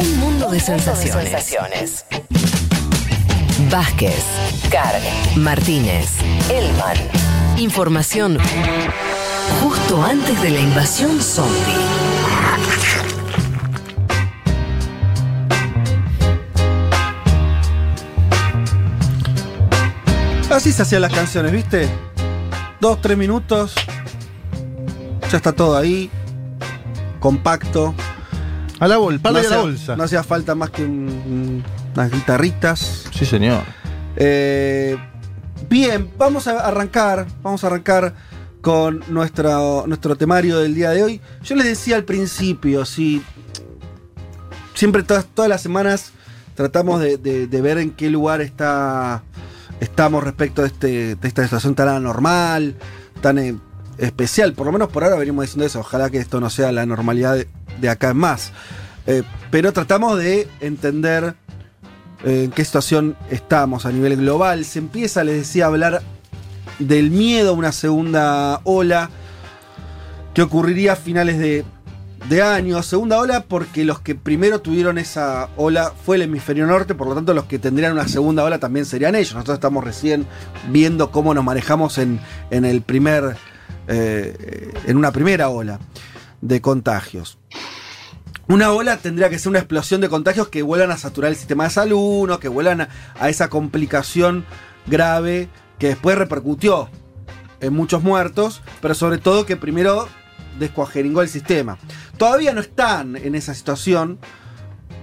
Un mundo de sensaciones. Vázquez, Carg, Martínez, Elman. Información justo antes de la invasión zombie. Así se hacían las canciones, ¿viste? Dos, tres minutos. Ya está todo ahí. Compacto. A la bolsa, palo no y a la hacía- bolsa. No hacía falta más que un- un- unas guitarritas. Sí, señor. Eh, bien, vamos a arrancar. Vamos a arrancar con nuestro, nuestro temario del día de hoy. Yo les decía al principio, si siempre todas, todas las semanas tratamos de, de- de ver en qué lugar está estamos respecto de, este, de esta situación tan anormal, tan eh, especial. Por lo menos por ahora venimos diciendo eso. Ojalá que esto no sea la normalidad de, acá en más. Eh, pero tratamos de entender eh, en qué situación estamos a nivel global. Se empieza, les decía, a hablar del miedo a una segunda ola que ocurriría a finales de, de año. Segunda ola porque los que primero tuvieron esa ola fue el hemisferio norte, por lo tanto los que tendrían una segunda ola también serían ellos. Nosotros estamos recién viendo cómo nos manejamos en, en el primer, eh, en una primera ola de contagios. Una ola tendría que ser una explosión de contagios que vuelvan a saturar el sistema de salud, ¿no? que vuelvan a, a esa complicación grave que después repercutió en muchos muertos, pero sobre todo que primero descuajeringó el sistema. Todavía no están en esa situación,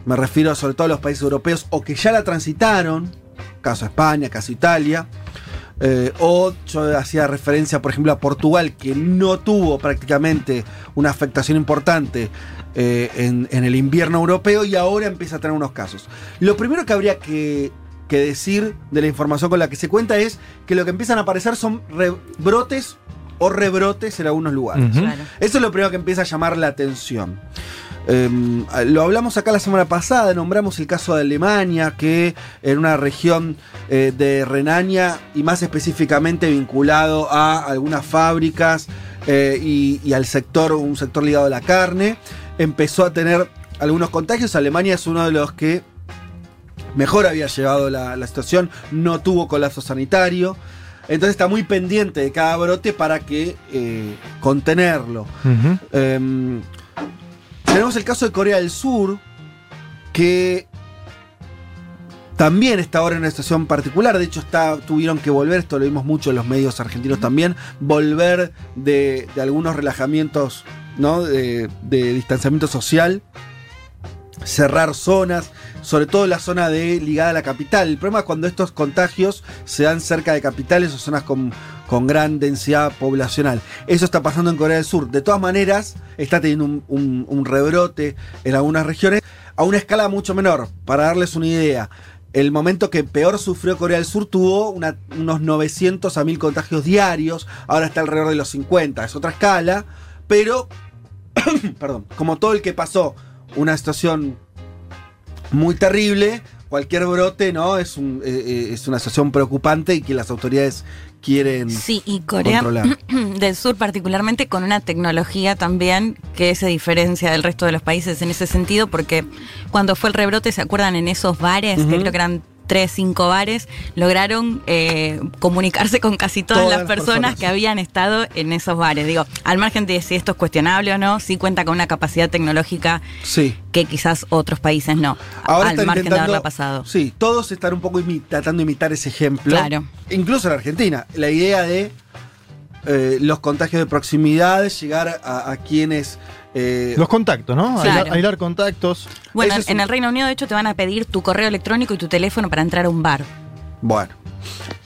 me refiero sobre todo a los países europeos o que ya la transitaron, caso España, caso Italia, eh, o yo hacía referencia, por ejemplo, a Portugal, que no tuvo prácticamente una afectación importante eh, en, en el invierno europeo y ahora empieza a tener unos casos. Lo primero que habría que, que decir de la información con la que se cuenta es que lo que empiezan a aparecer son rebrotes o rebrotes en algunos lugares. Claro. Eso es lo primero que empieza a llamar la atención. Em, lo hablamos acá la semana pasada, nombramos el caso de Alemania, que en una región eh, de Renania y más específicamente vinculado a algunas fábricas eh, y, y al sector, un sector ligado a la carne, empezó a tener algunos contagios. Alemania es uno de los que mejor había llevado la, la situación, no tuvo colapso sanitario. Entonces está muy pendiente de cada brote para que eh, contenerlo. Tenemos el caso de Corea del Sur, que también está ahora en una situación particular. De hecho, está, tuvieron que volver, esto lo vimos mucho en los medios argentinos también, volver de, de algunos relajamientos ¿no? de, de distanciamiento social, cerrar zonas, sobre todo la zona de ligada a la capital. El problema es cuando estos contagios se dan cerca de capitales o zonas con, con gran densidad poblacional. Eso está pasando en Corea del Sur. De todas maneras, está teniendo un, un- rebrote en algunas regiones a una escala mucho menor. Para darles una idea, el momento que peor sufrió Corea del Sur tuvo unos 900 a 1000 contagios diarios, ahora está alrededor de los 50, es otra escala, pero, perdón, como todo el que pasó una situación muy terrible, cualquier brote, ¿no? Es, un, eh, eh, es una situación preocupante y que las autoridades quieren Sí, y Corea controlar. del Sur particularmente con una tecnología también que se diferencia del resto de los países en ese sentido, porque cuando fue el rebrote, ¿se acuerdan en esos bares? Que creo que eran tres, cinco bares, lograron eh, comunicarse con casi todas, Todas las personas, personas. que habían estado en esos bares. Digo, al margen de si esto es cuestionable o no, sí cuenta con una capacidad tecnológica Sí. que quizás otros países no, Ahora al margen de haberla pasado. Sí, todos están un poco tratando de imitar ese ejemplo. Claro. Incluso en Argentina. La idea de eh, los contagios de proximidad, llegar a, a quienes. eh, Los contactos, ¿no? Claro. Aislar, aislar contactos. Bueno, es en un- el Reino Unido, de hecho, te van a pedir tu correo electrónico y tu teléfono para entrar a un bar. Bueno.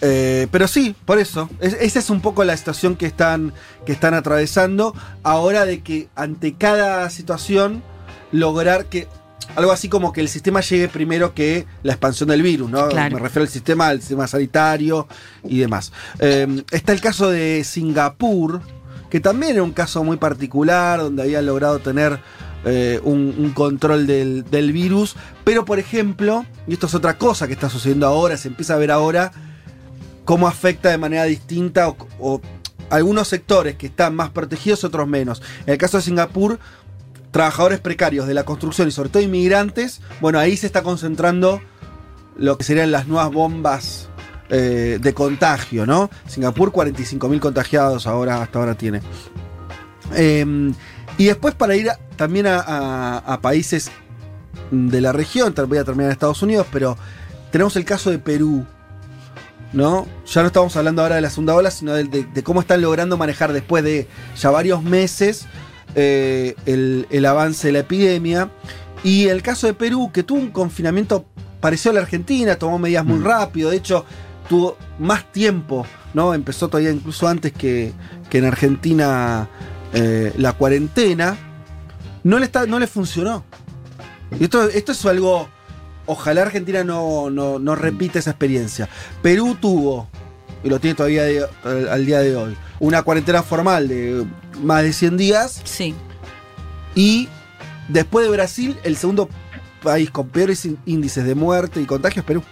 Eh, pero sí, por eso. Es- esa es un poco la situación que están, que están atravesando. Ahora de que ante cada situación lograr que. Algo así como que el sistema llegue primero que la expansión del virus, ¿no? Claro. Me refiero al sistema, al sistema sanitario y demás. Eh, está el caso de Singapur, que también era un caso muy particular, donde había logrado tener eh, un, un control del, del virus. Pero, por ejemplo, y esto es otra cosa que está sucediendo ahora, se empieza a ver ahora cómo afecta de manera distinta o, o algunos sectores que están más protegidos, otros menos. En el caso de Singapur, trabajadores precarios de la construcción y sobre todo inmigrantes, bueno, ahí se está concentrando lo que serían las nuevas bombas eh, de contagio, ¿no? Singapur 45.000 contagiados ahora, hasta ahora tiene. Eh, y después para ir también a, países de la región, voy a terminar en Estados Unidos, pero tenemos el caso de Perú, ¿no? Ya no estamos hablando ahora de la segunda ola, sino de cómo están logrando manejar después de ya varios meses eh, el, el avance de la epidemia. Y el caso de Perú, que tuvo un confinamiento parecido a la Argentina, tomó medidas muy Mm. rápido, de hecho tuvo más tiempo, ¿no? Empezó todavía incluso antes que, que en Argentina eh, la cuarentena. No le, está, no le funcionó. Y esto, esto es algo. Ojalá Argentina no, no, no repita esa experiencia. Perú tuvo, y lo tiene todavía de- al, al día de hoy, una cuarentena formal de más de 100 días. Sí. Y después de Brasil, el segundo país con peores ín- índices de muerte y contagios, Perú.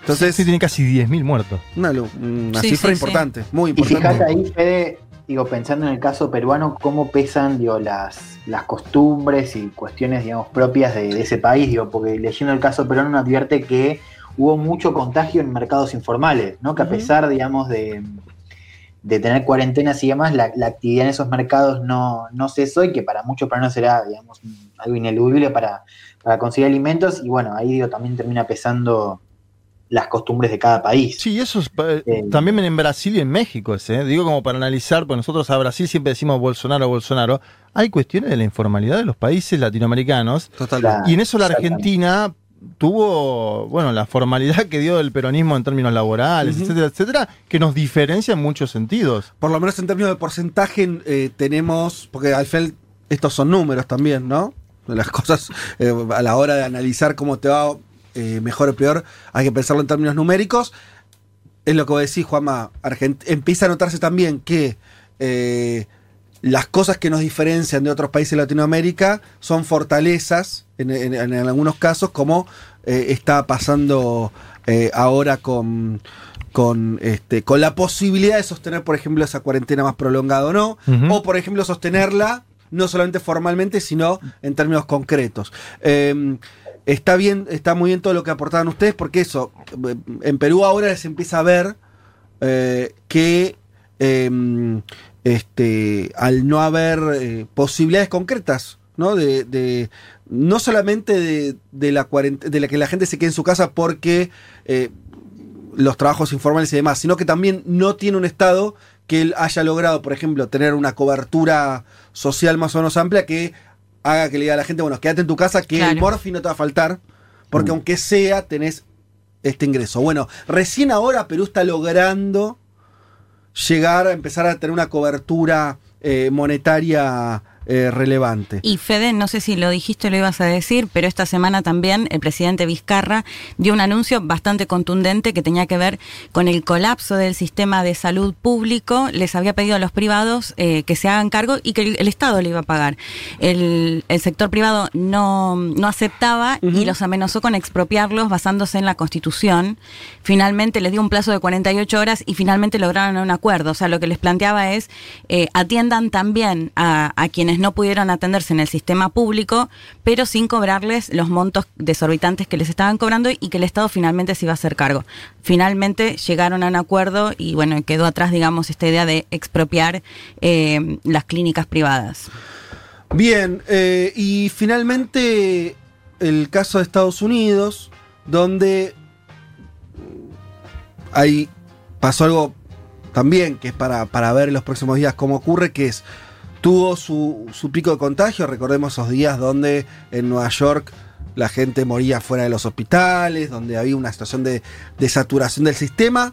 Entonces, Sí, tiene casi 10.000 muertos. una, una Sí, cifra sí, sí. importante, muy Y fíjate importante. ahí, Fede, digo, pensando en el caso peruano, cómo pesan digo, las, las costumbres y cuestiones, digamos, propias de, de ese país, digo, porque leyendo el caso peruano uno advierte que hubo mucho contagio en mercados informales, ¿no? Que a pesar, digamos, de, de tener cuarentenas y demás, la, la actividad en esos mercados no, no cesó y que para muchos peruanos será, digamos, algo ineludible para, para conseguir alimentos y bueno, ahí digo, también termina pesando las costumbres de cada país. Sí, eso es, eh, también en Brasil y en México, ese, ¿eh? digo como para analizar, pues nosotros a Brasil siempre decimos Bolsonaro, Bolsonaro, hay cuestiones de la informalidad de los países latinoamericanos Totalmente. y en eso la. Argentina tuvo, bueno, la formalidad que dio el peronismo en términos laborales, etcétera, etcétera, que nos diferencia en muchos sentidos. Por lo menos en términos de porcentaje eh, tenemos, porque al final estos son números también, ¿no? Las cosas eh, a la hora de analizar cómo te va eh, mejor o peor, hay que pensarlo en términos numéricos. Es lo que vos decís, Juanma, Argent- empieza a notarse también que las cosas que nos diferencian de otros países de Latinoamérica son fortalezas, en, en- en algunos casos, como eh, está pasando eh, ahora con, con, este, con la posibilidad de sostener, por ejemplo, esa cuarentena más prolongada o no, o por ejemplo sostenerla no solamente formalmente, sino en términos concretos. Eh, está bien, está muy bien todo lo que aportaban ustedes, porque eso, eh, en Perú ahora se empieza a ver eh, que eh, este, al no haber eh, posibilidades concretas, ¿no? De, de- no solamente de, de la de la que la gente se quede en su casa porque eh, los trabajos informales y demás, sino que también no tiene un Estado que él haya logrado, por ejemplo, tener una cobertura social más o menos amplia que haga que le diga a la gente, bueno, quédate en tu casa, que el morfi no te va a faltar, porque Mm. aunque sea, tenés este ingreso. Bueno, recién ahora Perú está logrando llegar a empezar a tener una cobertura eh, monetaria eh, relevante. Y Fede, no sé si lo dijiste o lo ibas a decir, pero esta semana también el presidente Vizcarra dio un anuncio bastante contundente que tenía que ver con el colapso del sistema de salud público. Les había pedido a los privados eh, que se hagan cargo y que el, el Estado le iba a pagar. El, el sector privado no, no aceptaba y los amenazó con expropiarlos basándose en la Constitución. Finalmente les dio un plazo de 48 horas y finalmente lograron un acuerdo. O sea, lo que les planteaba es eh, atiendan también a, a quienes no pudieron atenderse en el sistema público, pero sin cobrarles los montos desorbitantes que les estaban cobrando y que el Estado finalmente se iba a hacer cargo. Finalmente llegaron a un acuerdo y bueno, quedó atrás, digamos, esta idea de expropiar eh, las clínicas privadas. Bien, eh, y finalmente el caso de Estados Unidos, donde ahí pasó algo también que es para, para ver en los próximos días cómo ocurre, que es, tuvo su, su pico de contagio, recordemos esos días donde en Nueva York la gente moría fuera de los hospitales, donde había una situación de, de saturación del sistema,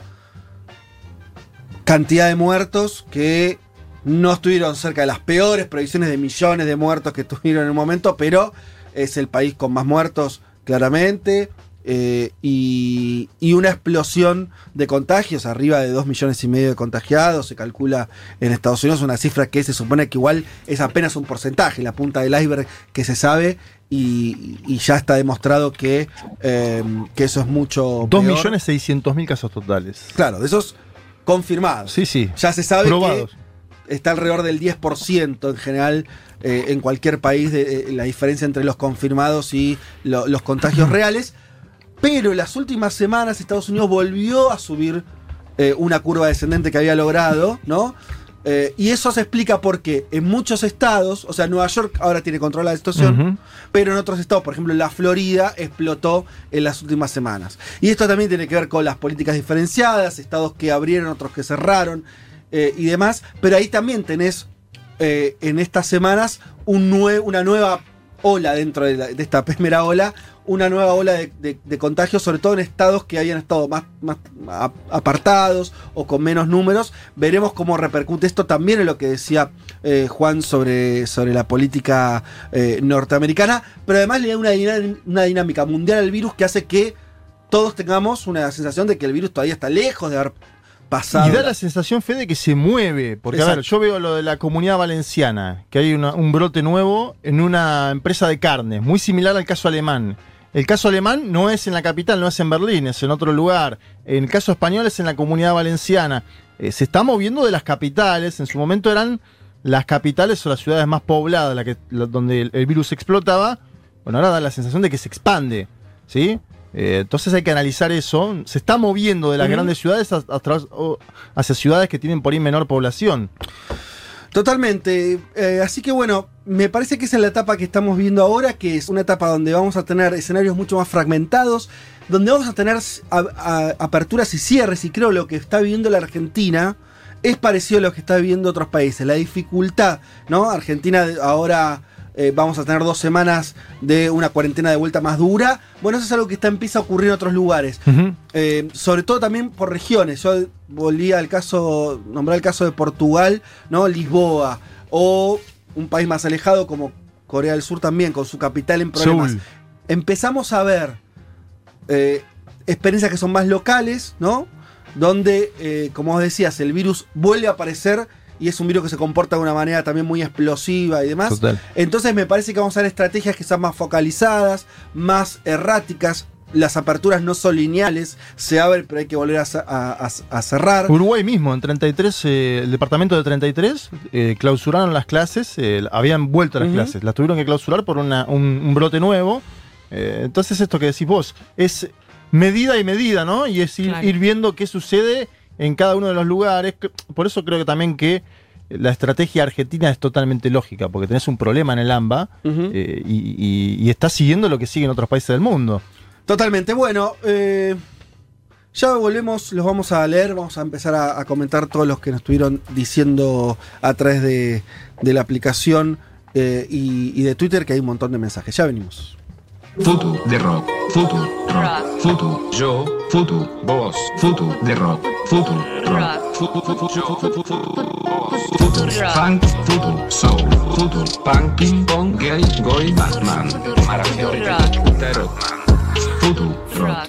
cantidad de muertos que no estuvieron cerca de las peores previsiones de millones de muertos que tuvieron en un momento, pero es el país con más muertos, claramente. Eh, y, y una explosión de contagios, arriba de 2 millones y medio de contagiados, se calcula en Estados Unidos, una cifra que se supone que igual es apenas un porcentaje, la punta del iceberg que se sabe, y, y ya está demostrado que, eh, que eso es mucho. peor. 2.600.000 casos totales. Claro, de esos confirmados. Sí, sí. Ya se sabe Probados. que está alrededor del 10% en general eh, en cualquier país de, la diferencia entre los confirmados y lo- los contagios reales. Pero en las últimas semanas Estados Unidos volvió a subir eh, una curva descendente que había logrado, ¿no? Eh, y eso se explica porque en muchos estados, o sea, Nueva York ahora tiene control de la situación, pero en otros estados, por ejemplo, la Florida explotó en las últimas semanas. Y esto también tiene que ver con las políticas diferenciadas, estados que abrieron, otros que cerraron eh, y demás, pero ahí también tenés eh, en estas semanas un nue- una nueva ola dentro de, la- de esta primera ola, una nueva ola de, de- de contagios, sobre todo en estados que habían estado más, apartados o con menos números. Veremos cómo repercute esto también en lo que decía eh, Juan sobre, sobre la política eh, norteamericana, pero además le da una, dinámica mundial al virus que hace que todos tengamos una sensación de que el virus todavía está lejos de haber pasado. Y da la sensación, Fede, que se mueve. Porque, a ver, yo veo lo de la comunidad valenciana, que hay una- un brote nuevo en una empresa de carnes, muy similar al caso alemán. El caso alemán no es en la capital, no es en Berlín, es en otro lugar. En el caso español es en la comunidad valenciana. Eh, se está moviendo de las capitales. En su momento eran las capitales o las ciudades más pobladas la que, la- donde el, el virus explotaba. Bueno, ahora da la sensación de que se expande. ¿Sí? Eh, entonces hay que analizar eso. Se está moviendo de las grandes ciudades a- a hacia ciudades que tienen por ahí menor población. Totalmente. Eh, así que bueno, me parece que esa es la etapa que estamos viendo ahora, que es una etapa donde vamos a tener escenarios mucho más fragmentados, donde vamos a tener a- a- aperturas y cierres, y creo lo que está viviendo la Argentina es parecido a lo que está viviendo otros países. La dificultad, ¿no? Argentina ahora eh, vamos a tener dos semanas de una cuarentena de vuelta más dura. Bueno, eso es algo que está, empieza a ocurrir en otros lugares. Eh, sobre todo también por regiones. Yo volví al caso, nombré el caso de Portugal, ¿no? Lisboa. O un país más alejado como Corea del Sur también, con su capital en problemas. Seúl. Empezamos a ver eh, experiencias que son más locales, ¿no? Donde, eh, como vos decías, el virus vuelve a aparecer y es un virus que se comporta de una manera también muy explosiva y demás. Total. Entonces me parece que vamos a ver estrategias que sean más focalizadas, más erráticas. Las aperturas no son lineales, se abre pero hay que volver a, ce- a- a- a cerrar. Uruguay mismo, en 33, eh, el departamento de 33, eh, clausuraron las clases, eh, habían vuelto a las clases, las tuvieron que clausurar por una- un, un brote nuevo. Eh, entonces esto que decís vos, es medida y medida, ¿no? Y es ir, Claro. ir viendo qué sucede en cada uno de los lugares. Por eso creo que también que la estrategia argentina es totalmente lógica, porque tenés un problema en el AMBA eh, y, y- y estás siguiendo lo que siguen otros países del mundo. Totalmente. Bueno, eh, ya volvemos, los vamos a leer, vamos a empezar a, a comentar todos los que nos estuvieron diciendo a través de, de la aplicación eh, y, y de Twitter, que hay un montón de mensajes. Ya venimos. Futu de rock, futu rock, futu yo, futu vos, futu de rock, futu rock, futu futu yo, futu futu funk, futu soul, futu punk, ping pong, gay, goy, Batman, maravilla, Terotman, futu rock.